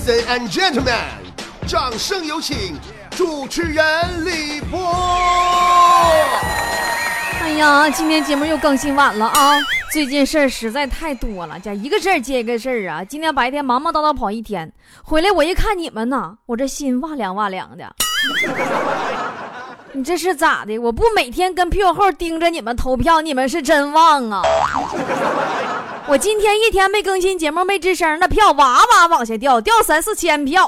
Ladies and gentlemen，掌声有请主持人李波。哎呀，今天节目又更新晚了啊！最近事儿实在太多了，这一个事儿接一个事儿啊！今天白天忙忙叨叨跑一天，回来我一看你们呐，我这心哇凉哇凉的。你这是咋的？我不每天跟屁股后盯着你们投票，你们是真忘啊！我今天一天没更新节目，没吱声，那票哇哇往下掉，掉三四千票。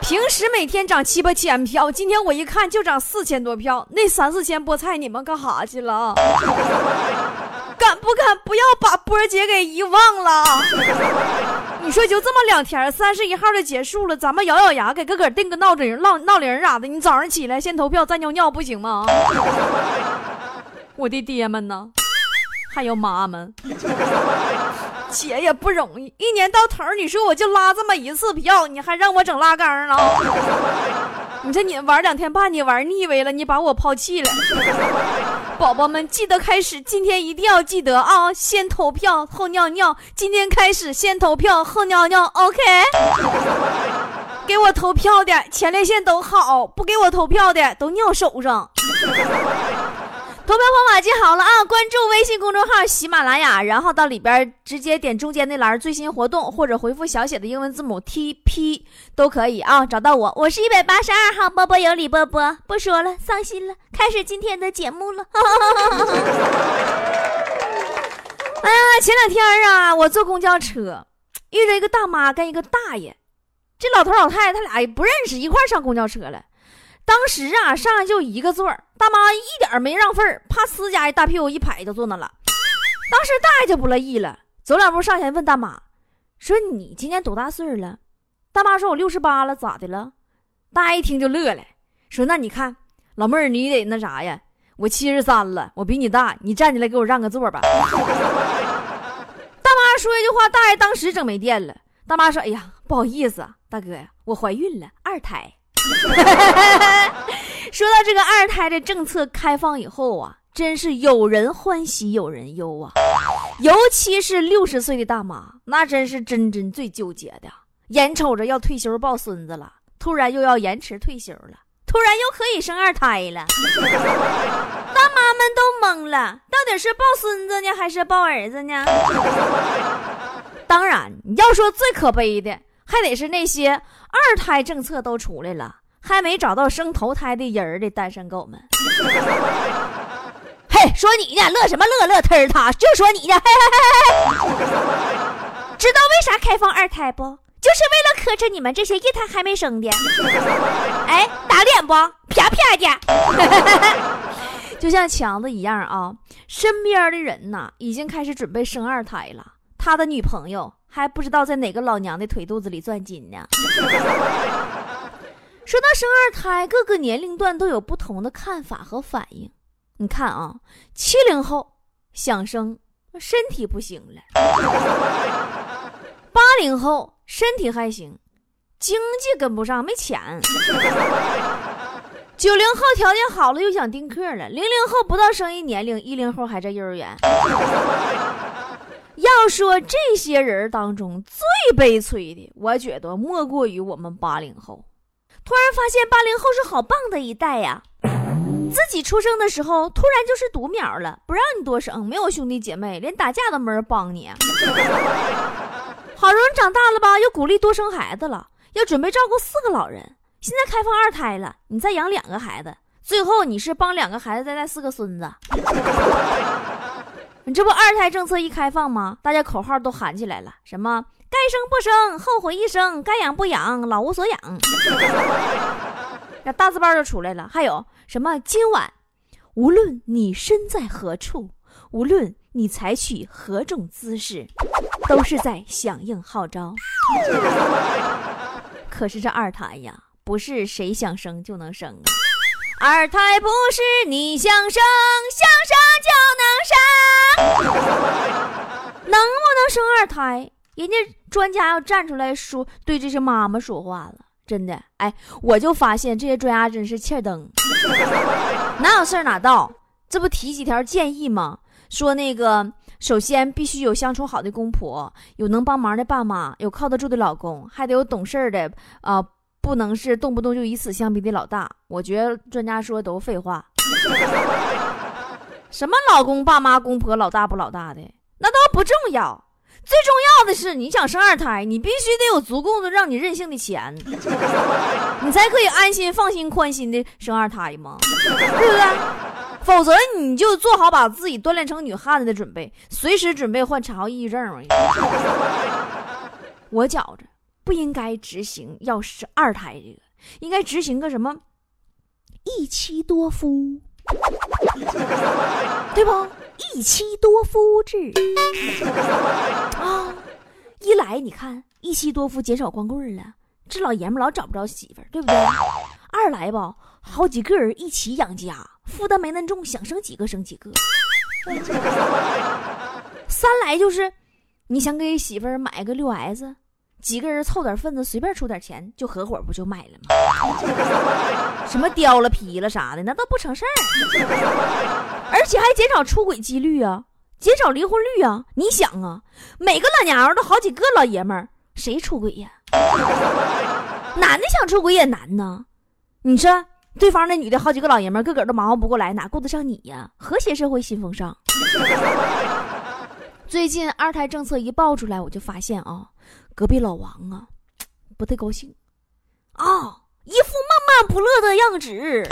平时每天涨七八千票，今天我一看就涨四千多票，那三四千菠菜你们干哈去了？敢不敢不要把波姐给遗忘了？你说就这么两天，三十一号就结束了，咱们咬咬牙给个个定个闹铃、闹闹铃啥的。你早上起来先投票再尿尿不行吗？我的爹们呢？还有妈们，姐也不容易，一年到头你说我就拉这么一次票，你还让我整拉杆了？你这你玩两天半，你玩腻歪了，你把我抛弃了。宝宝们记得开始，今天一定要记得啊！先投票后尿尿。今天开始先投票后尿尿，OK？给我投票的前列腺都好，不给我投票的都尿手上。投票方法记好了啊！关注微信公众号喜马拉雅，然后到里边直接点中间那栏最新活动，或者回复小写的英文字母 TP 都可以啊，找到我。我是一百八十二号波波有理波波。不说了，伤心了，开始今天的节目了。哎呀，前两天啊，我坐公交车，遇着一个大妈跟一个大爷，这老头老太太他俩也不认识，一块上公交车了。当时啊，上来就一个座儿大妈一点没让份儿，啪呲家一大屁股一拍就坐那了。当时大爷就不乐意了，走两步上前问大妈：“说你今年多大岁数了？”大妈说：“我六十八了，咋的了？”大爷一听就乐了，说：“那你看，老妹儿你得那啥呀？我七十三了，我比你大，你站起来给我让个座吧。” 大妈说一句话，大爷当时整没电了。大妈说：“哎呀，不好意思啊，大哥呀，我怀孕了，二胎。” 说到这个二胎的政策开放以后啊，真是有人欢喜有人忧啊。尤其是六十岁的大妈，那真是真真最纠结的。眼瞅着要退休抱孙子了，突然又要延迟退休了，突然又可以生二胎了，大妈们都懵了，到底是抱孙子呢，还是抱儿子呢？当然，你要说最可悲的。还得是那些二胎政策都出来了，还没找到生头胎的人的单身狗们。嘿，说你呢，乐什么乐？乐忒他，就说你呢。嘿嘿嘿嘿。知道为啥开放二胎不？就是为了磕碜你们这些一胎还没生的。哎，打脸不？啪啪的。就像强子一样啊，身边的人呐，已经开始准备生二胎了。他的女朋友。还不知道在哪个老娘的腿肚子里钻金呢。说到生二胎，各个年龄段都有不同的看法和反应。你看啊，七零后想生，身体不行了；八零后身体还行，经济跟不上，没钱；九零后条件好了，又想丁克了；零零后不到生育年龄，一零后还在幼儿园。要说这些人当中最悲催的，我觉得莫过于我们八零后。突然发现八零后是好棒的一代呀！自己出生的时候突然就是独苗了，不让你多生，没有兄弟姐妹，连打架都没人帮你。好容易长大了吧，又鼓励多生孩子了，要准备照顾四个老人。现在开放二胎了，你再养两个孩子，最后你是帮两个孩子再带四个孙子。你这不二胎政策一开放吗？大家口号都喊起来了，什么该生不生，后悔一生；该养不养，老无所养。那大字报就出来了，还有什么今晚，无论你身在何处，无论你采取何种姿势，都是在响应号召。可是这二胎呀，不是谁想生就能生啊。二胎不是你想生想生就能生，能不能生二胎？人家专家要站出来说，对这些妈妈说话了。真的，哎，我就发现这些专家真是欠灯，哪有事儿哪到。这不提几条建议吗？说那个首先必须有相处好的公婆，有能帮忙的爸妈，有靠得住的老公，还得有懂事的，啊，不能是动不动就以死相逼的老大。我觉得专家说的都废话。什么老公、爸妈、公婆、老大不老大的，那都不重要。最重要的是，你想生二胎，你必须得有足够的让你任性的钱，你才可以安心、放心、宽心的生二胎嘛，对不对？否则你就做好把自己锻炼成女汉子的准备，随时准备患产后抑郁症。我觉着不应该执行要生二胎这个，应该执行个什么一妻多夫。对不？一妻多夫制啊！一来你看一妻多夫减少光棍了，这老爷们老找不着媳妇儿，对不对？二来吧，好几个人一起养家，负担没那重，想生几个生几个。三来就是，你想给媳妇儿买个六 S。几个人凑点份子，随便出点钱，就合伙不就买了吗？什么雕了皮了啥的，那都不成事儿。而且还减少出轨几率啊，减少离婚率啊。你想啊，每个老娘们都好几个老爷们儿，谁出轨呀？男的想出轨也难呢。你说对方那女的好几个老爷们儿，个个都忙活不过来，哪顾得上你呀？和谐社会新风尚。最近二胎政策一爆出来，我就发现啊。隔壁老王啊，不太高兴，啊，一副闷闷不乐的样子。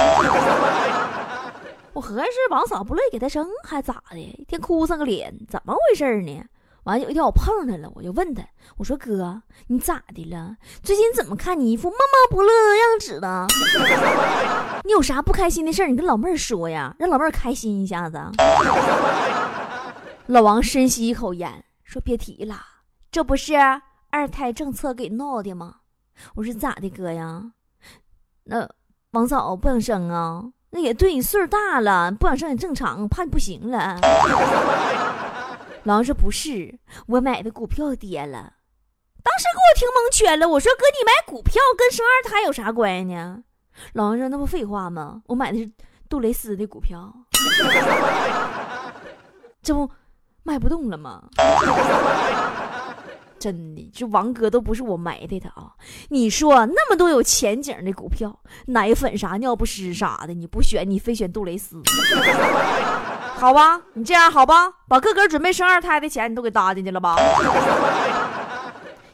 我合计是王嫂不乐意给他生，还咋的？一天哭丧个脸，怎么回事呢？完有一天我碰他了，我就问他，我说哥，你咋的了？最近怎么看你一副闷闷不乐的样子呢？你有啥不开心的事你跟老妹儿说呀，让老妹儿开心一下子。老王深吸一口烟，说别提了，这不是。二胎政策给闹的吗？我说咋的哥呀？那王嫂不想生啊？那也对你岁数大了，不想生也正常，怕你不行了。老王说不是，我买的股票跌了。当时给我听蒙圈了。我说哥，你买股票跟生二胎有啥关系呢？老王说那不废话吗？我买的是杜蕾斯的股票，这不卖不动了吗？真的，这王哥都不是我埋汰他啊！你说那么多有前景的股票，奶粉啥、尿不湿啥的，你不选，你非选杜蕾斯，好吧？你这样好吧？把个个准备生二胎的钱你都给搭进去了吧？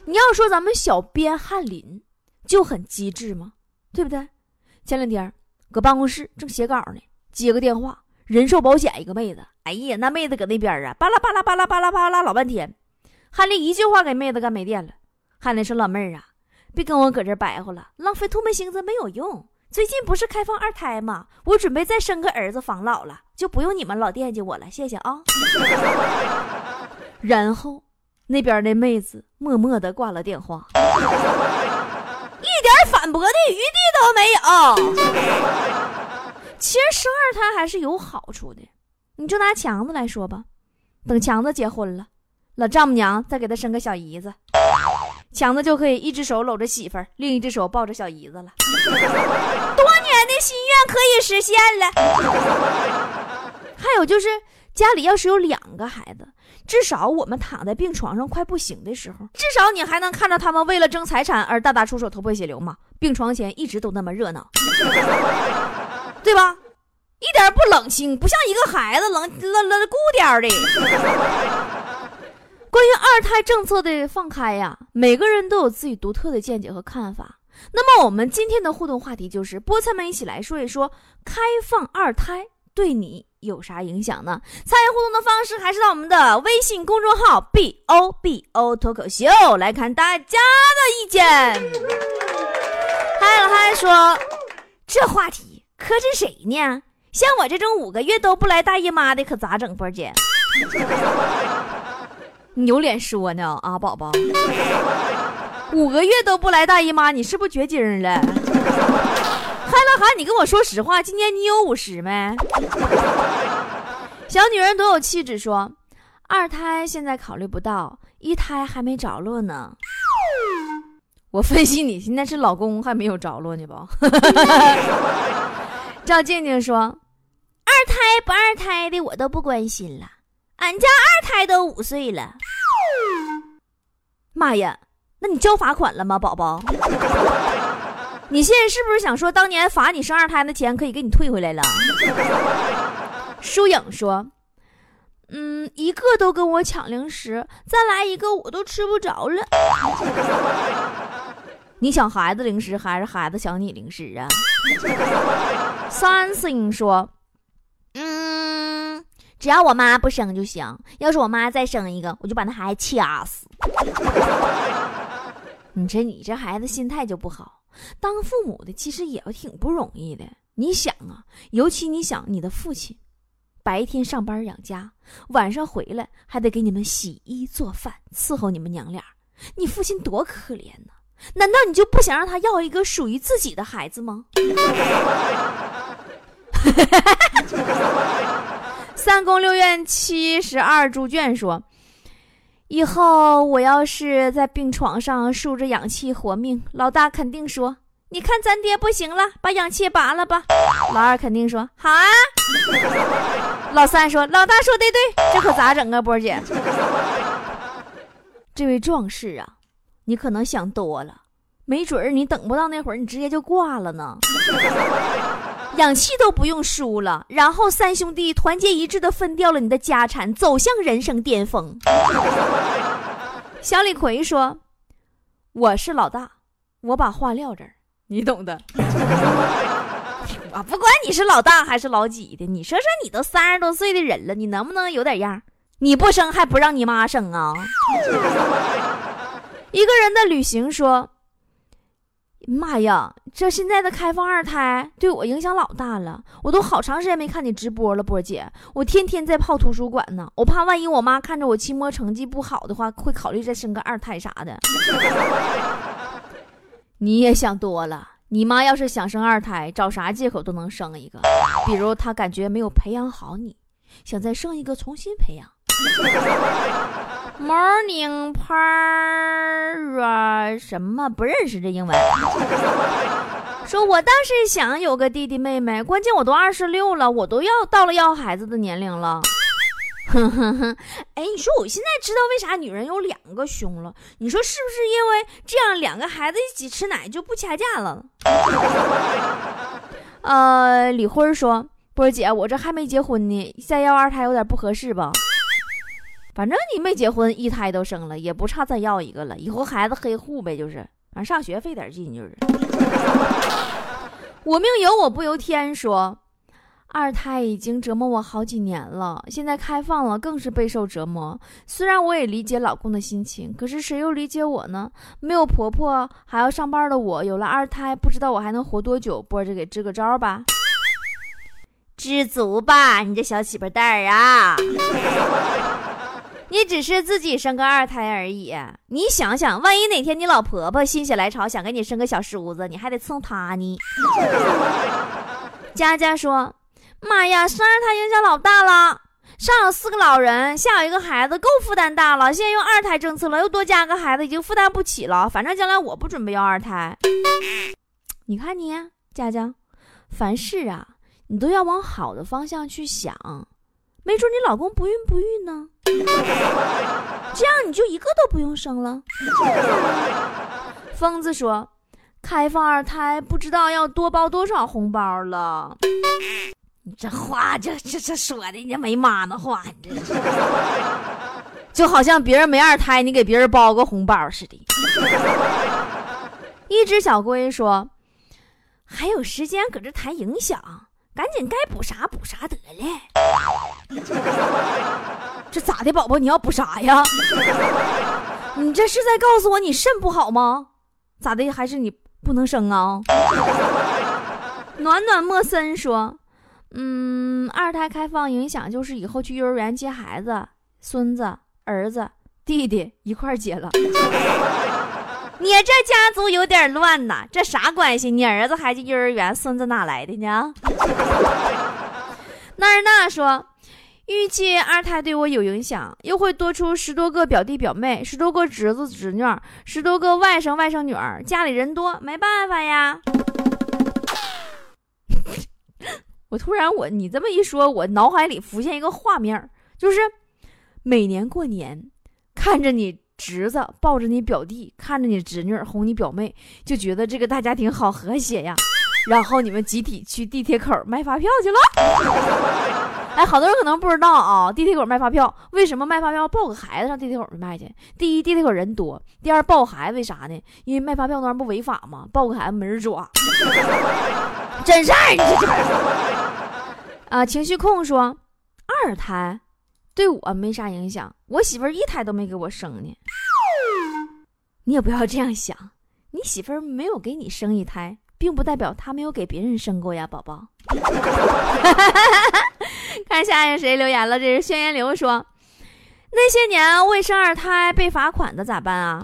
你要说咱们小编翰林就很机智吗？对不对？前两天搁办公室正写稿呢，接个电话，人寿保险一个妹子，哎呀，那妹子搁那边啊，巴拉巴拉巴拉巴拉巴拉老半天。汉林一句话给妹子干没电了。汉林说：“老妹儿啊，别跟我搁这白活了，浪费唾沫星子没有用。最近不是开放二胎吗？我准备再生个儿子防老了，就不用你们老惦记我了。谢谢啊。”然后那边那妹子默默的挂了电话，一点反驳的余地都没有。其实生二胎还是有好处的，你就拿强子来说吧，等强子结婚了。老丈母娘再给他生个小姨子，强子就可以一只手搂着媳妇儿，另一只手抱着小姨子了。多年的心愿可以实现了。还有就是，家里要是有两个孩子，至少我们躺在病床上快不行的时候，至少你还能看到他们为了争财产而大打出手、头破血流嘛。病床前一直都那么热闹，对吧？一点不冷清，不像一个孩子冷冷冷孤点的。关于二胎政策的放开呀，每个人都有自己独特的见解和看法。那么，我们今天的互动话题就是：菠菜们一起来说一说，开放二胎对你有啥影响呢？参与互动的方式还是到我们的微信公众号 “b o b o 脱口秀”来看大家的意见。嗨了嗨说，这话题可是谁呢？像我这种五个月都不来大姨妈的，可咋整？波姐。你有脸说呢啊，宝宝，五个月都不来大姨妈，你是不是绝经了？嗨了嗨，你跟我说实话，今年你有五十没？小女人多有气质，说二胎现在考虑不到，一胎还没着落呢。我分析你现在是老公还没有着落呢吧？赵静静说，二胎不二胎的我都不关心了。俺家二胎都五岁了。妈呀，那你交罚款了吗，宝宝？你现在是不是想说，当年罚你生二胎的钱可以给你退回来了？疏影说：“嗯，一个都跟我抢零食，再来一个我都吃不着了。你想孩子零食，还是孩子想你零食啊？” 三星说：“嗯，只要我妈不生就行。要是我妈再生一个，我就把那孩子掐死。你这你这孩子心态就不好。”当父母的其实也挺不容易的。你想啊，尤其你想你的父亲，白天上班养家，晚上回来还得给你们洗衣做饭，伺候你们娘俩，你父亲多可怜呢？难道你就不想让他要一个属于自己的孩子吗？三宫六院七十二猪圈说。以后我要是在病床上输着氧气活命，老大肯定说：“你看咱爹不行了，把氧气拔了吧。”老二肯定说：“好啊。”老三说：“老大说的对，这可咋整啊，波姐？” 这位壮士啊，你可能想多了，没准儿你等不到那会儿，你直接就挂了呢。氧气都不用输了，然后三兄弟团结一致的分掉了你的家产，走向人生巅峰。小李逵说：“我是老大，我把话撂这儿，你懂的。我不管你是老大还是老几的，你说说你都三十多岁的人了，你能不能有点样？你不生还不让你妈生啊？” 一个人的旅行说。妈呀，这现在的开放二胎对我影响老大了，我都好长时间没看你直播了，波姐，我天天在泡图书馆呢，我怕万一我妈看着我期末成绩不好的话，会考虑再生个二胎啥的。你也想多了，你妈要是想生二胎，找啥借口都能生一个，比如她感觉没有培养好你，想再生一个重新培养。Morning Para 什么不认识这英文？说我倒是想有个弟弟妹妹，关键我都二十六了，我都要到了要孩子的年龄了。哼哼哼！哎，你说我现在知道为啥女人有两个胸了？你说是不是因为这样两个孩子一起吃奶就不掐架了？呃，李辉说：“波儿姐，我这还没结婚呢，再要二胎有点不合适吧？”反正你没结婚，一胎都生了，也不差再要一个了。以后孩子黑户呗，就是，反正上学费点劲就是。我命由我不由天，说二胎已经折磨我好几年了，现在开放了更是备受折磨。虽然我也理解老公的心情，可是谁又理解我呢？没有婆婆还要上班的我，有了二胎，不知道我还能活多久。波儿就给支个招吧，知足吧，你这小起巴蛋儿啊！你只是自己生个二胎而已，你想想，万一哪天你老婆婆心血来潮想给你生个小叔子，你还得伺候她呢。佳佳说：“妈呀，生二胎影响老大了，上有四个老人，下有一个孩子，够负担大了。现在用二胎政策了，又多加个孩子，已经负担不起了。反正将来我不准备要二胎。你看你，佳佳，凡事啊，你都要往好的方向去想。”没准你老公不孕不育呢，这样你就一个都不用生了。疯子说：“开放二胎不知道要多包多少红包了。”你这话这这这说的，你没妈的话，你这就好像别人没二胎，你给别人包个红包似的。一只小龟说：“还有时间搁这谈影响。”赶紧该补啥补啥得了，这咋的，宝宝？你要补啥呀？你这是在告诉我你肾不好吗？咋的？还是你不能生啊？暖暖莫森说：“嗯，二胎开放影响就是以后去幼儿园接孩子，孙子、儿子、弟弟一块接了。”你这家族有点乱呐，这啥关系？你儿子还去幼儿园，孙子哪来的呢？那儿那说，预计二胎对我有影响，又会多出十多个表弟表妹，十多个侄子侄女，十多个外甥外甥女儿，家里人多，没办法呀。我突然我你这么一说，我脑海里浮现一个画面，就是每年过年，看着你侄子抱着你表弟，看着你侄女哄你表妹，就觉得这个大家庭好和谐呀。然后你们集体去地铁口卖发票去了。哎，好多人可能不知道啊，地铁口卖发票，为什么卖发票抱个孩子上地铁口卖去？第一，地铁口人多；第二，抱孩子为啥呢？因为卖发票那玩意不违法吗？抱个孩子没人抓。真事儿，你 这啊，情绪控说二胎对我没啥影响，我媳妇儿一胎都没给我生呢。你也不要这样想，你媳妇儿没有给你生一胎。并不代表她没有给别人生过呀，宝宝。看下面谁留言了？这是轩辕流说，那些年未生二胎被罚款的咋办啊？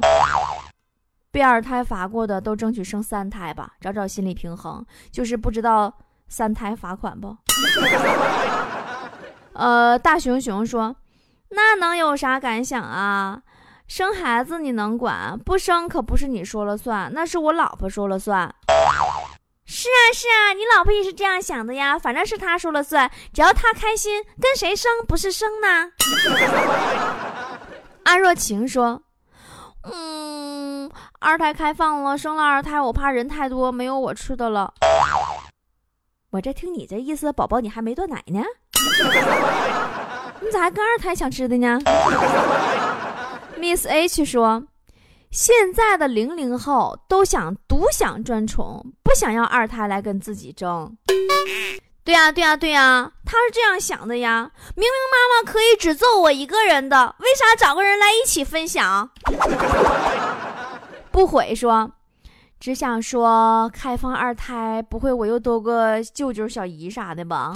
被二胎罚过的都争取生三胎吧，找找心理平衡。就是不知道三胎罚款不？呃，大熊熊说，那能有啥感想啊？生孩子你能管，不生可不是你说了算，那是我老婆说了算。是啊是啊，你老婆也是这样想的呀，反正是她说了算，只要她开心，跟谁生不是生呢？安若晴说：“嗯，二胎开放了，生了二胎，我怕人太多，没有我吃的了。”我这听你这意思，宝宝你还没断奶呢，你咋还跟二胎抢吃的呢？Miss H 说：“现在的零零后都想独享专宠，不想要二胎来跟自己争。”对呀，对呀，对呀，他是这样想的呀。明明妈妈可以只揍我一个人的，为啥找个人来一起分享？不悔说：“只想说开放二胎，不会我又多个舅舅、小姨啥的吧？”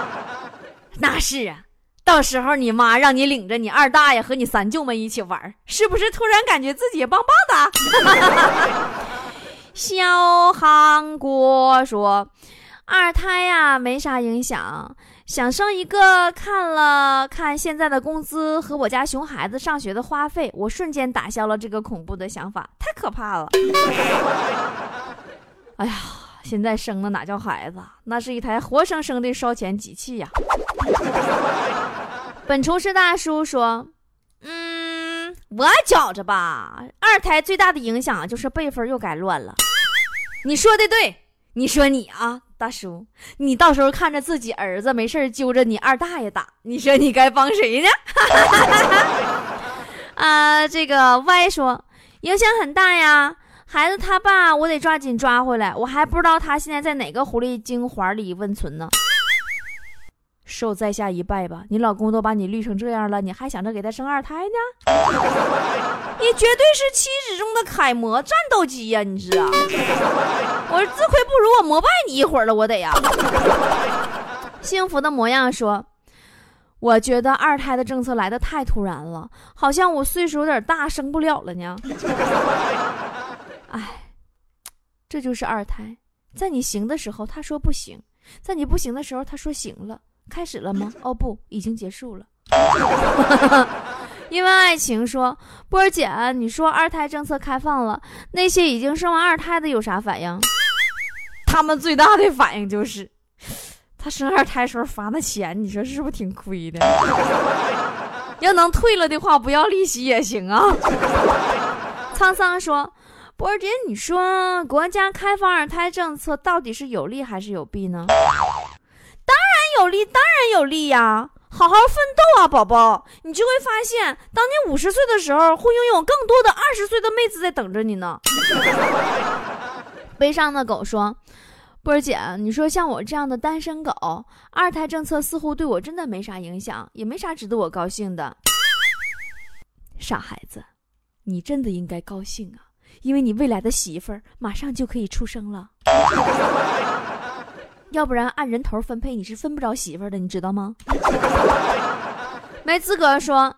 那是啊。到时候你妈让你领着你二大爷和你三舅们一起玩，是不是突然感觉自己棒棒的？小韩国说：“二胎呀，没啥影响，想生一个。看了看现在的工资和我家熊孩子上学的花费，我瞬间打消了这个恐怖的想法，太可怕了。哎呀，现在生的哪叫孩子，那是一台活生生的烧钱机器呀！” 本厨师大叔说：“嗯，我觉着吧，二胎最大的影响就是辈分又该乱了。你说的对，你说你啊，大叔，你到时候看着自己儿子没事揪着你二大爷打，你说你该帮谁呢？” 啊，这个歪说影响很大呀，孩子他爸我得抓紧抓回来，我还不知道他现在在哪个狐狸精怀里温存呢。受在下一拜吧！你老公都把你绿成这样了，你还想着给他生二胎呢？你绝对是妻子中的楷模、战斗机呀！你知啊？我自愧不如，我膜拜你一会儿了，我得呀。幸福的模样说：“我觉得二胎的政策来的太突然了，好像我岁数有点大，生不了了呢。”哎，这就是二胎，在你行的时候他说不行，在你不行的时候他说行了。开始了吗？哦不，已经结束了。因为爱情说，波儿姐，你说二胎政策开放了，那些已经生完二胎的有啥反应？他们最大的反应就是，他生二胎时候罚的钱，你说是不是挺亏的？要能退了的话，不要利息也行啊。沧桑说，波儿姐，你说国家开放二胎政策到底是有利还是有弊呢？有利当然有利呀，好好奋斗啊，宝宝，你就会发现，当你五十岁的时候，会拥有更多的二十岁的妹子在等着你呢。悲伤的狗说：“波儿姐，你说像我这样的单身狗，二胎政策似乎对我真的没啥影响，也没啥值得我高兴的。傻孩子，你真的应该高兴啊，因为你未来的媳妇儿马上就可以出生了。”要不然按人头分配，你是分不着媳妇的，你知道吗？没资格说，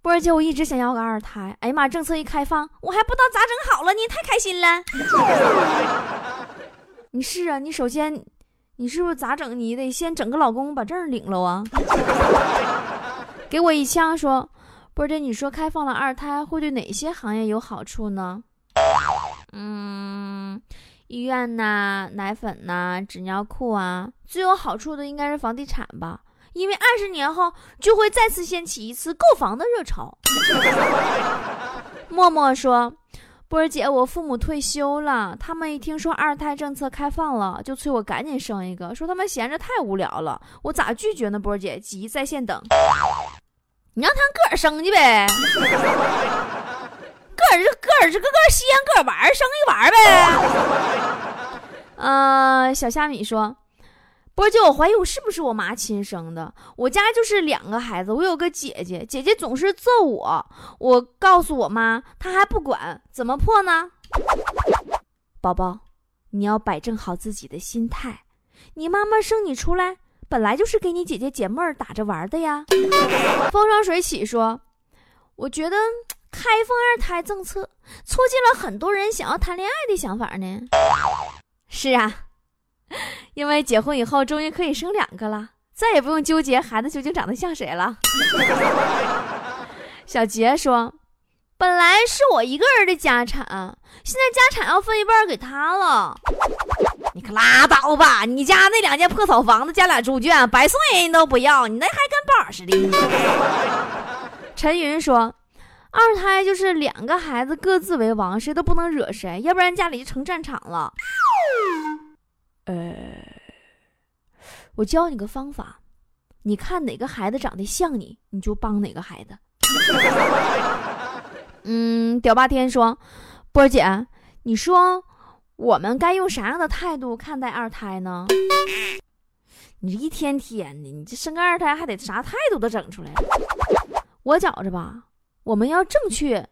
波儿姐，我一直想要个二胎。哎呀妈，政策一开放，我还不知道咋整好了呢，太开心了。你是啊，你首先，你是不是咋整？你得先整个老公把证领了啊。给我一枪，说，波儿姐，你说开放了二胎会对哪些行业有好处呢？嗯。医院呐，奶粉呐，纸尿裤啊，最有好处的应该是房地产吧，因为二十年后就会再次掀起一次购房的热潮。默默说：“波儿姐，我父母退休了，他们一听说二胎政策开放了，就催我赶紧生一个，说他们闲着太无聊了。我咋拒绝呢？波儿姐，急在线等。你让他们个儿生去呗，个儿就个儿就个个吸烟个儿玩生一玩呗。小虾米说。”波姐，我怀疑我是不是我妈亲生的？我家就是两个孩子，我有个姐姐，姐姐总是揍我，我告诉我妈，她还不管，怎么破呢？宝宝，你要摆正好自己的心态，你妈妈生你出来，本来就是给你姐姐解闷儿打着玩的呀。风生水起说，我觉得开放二胎政策促进了很多人想要谈恋爱的想法呢。是啊。因为结婚以后终于可以生两个了，再也不用纠结孩子究竟长得像谁了。小杰说：“本来是我一个人的家产，现在家产要分一半给他了。”你可拉倒吧！你家那两间破草房子加俩猪圈，白送人都不要，你那还跟宝似的。陈云说：“二胎就是两个孩子各自为王，谁都不能惹谁，要不然家里就成战场了。”呃，我教你个方法，你看哪个孩子长得像你，你就帮哪个孩子。嗯，屌霸天说，波姐，你说我们该用啥样的态度看待二胎呢？你这一天天的，你这生个二胎还得啥态度都整出来。我觉着吧，我们要正确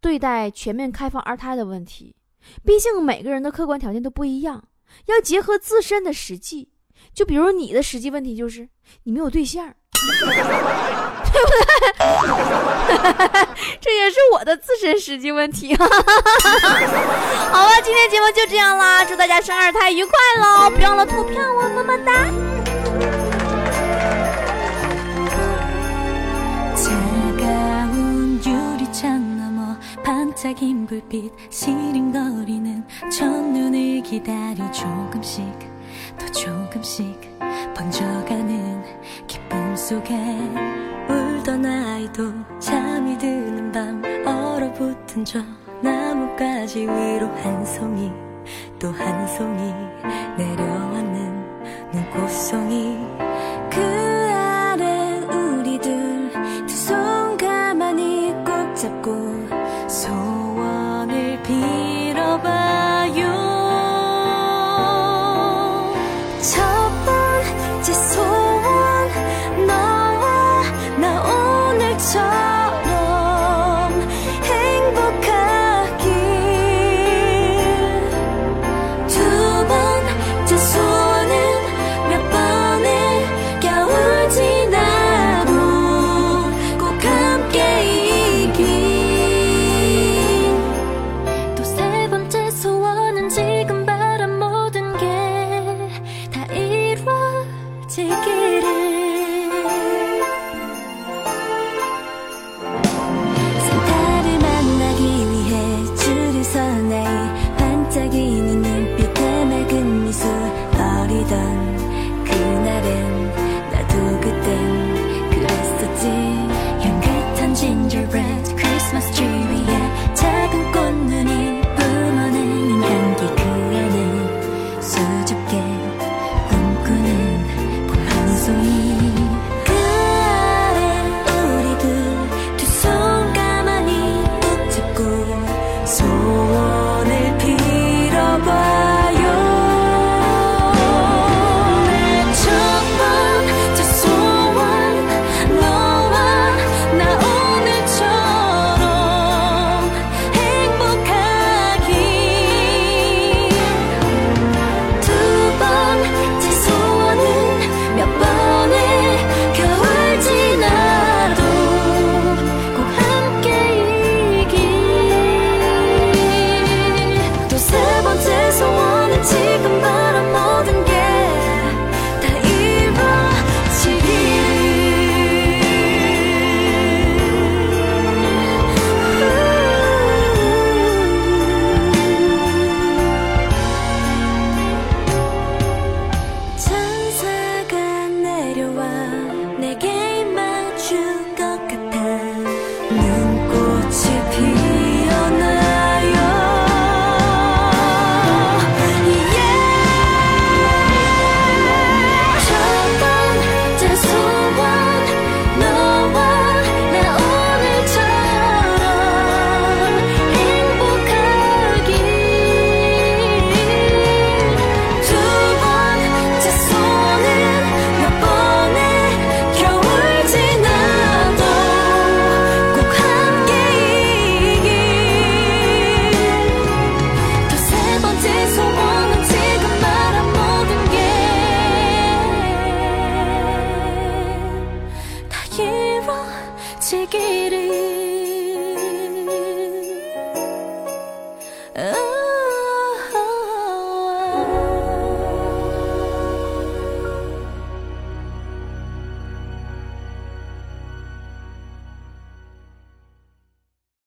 对待全面开放二胎的问题，毕竟每个人的客观条件都不一样。要结合自身的实际，就比如你的实际问题就是你没有对象，对不对？这也是我的自身实际问题。好了，今天节目就这样啦，祝大家生二胎愉快喽！别忘了投票哦，么么哒。반 불빛 시린거리는 첫눈을 기다려 조금씩 또 조금씩 번져가는 기쁨 속에 울던 아이도 잠이 드는 밤 얼어붙은 저 나뭇가지 위로 한 송이 또 한 송이 내려왔는 눈꽃송이. 그 아래 우리들 두 손 가만히 꼭 잡고 손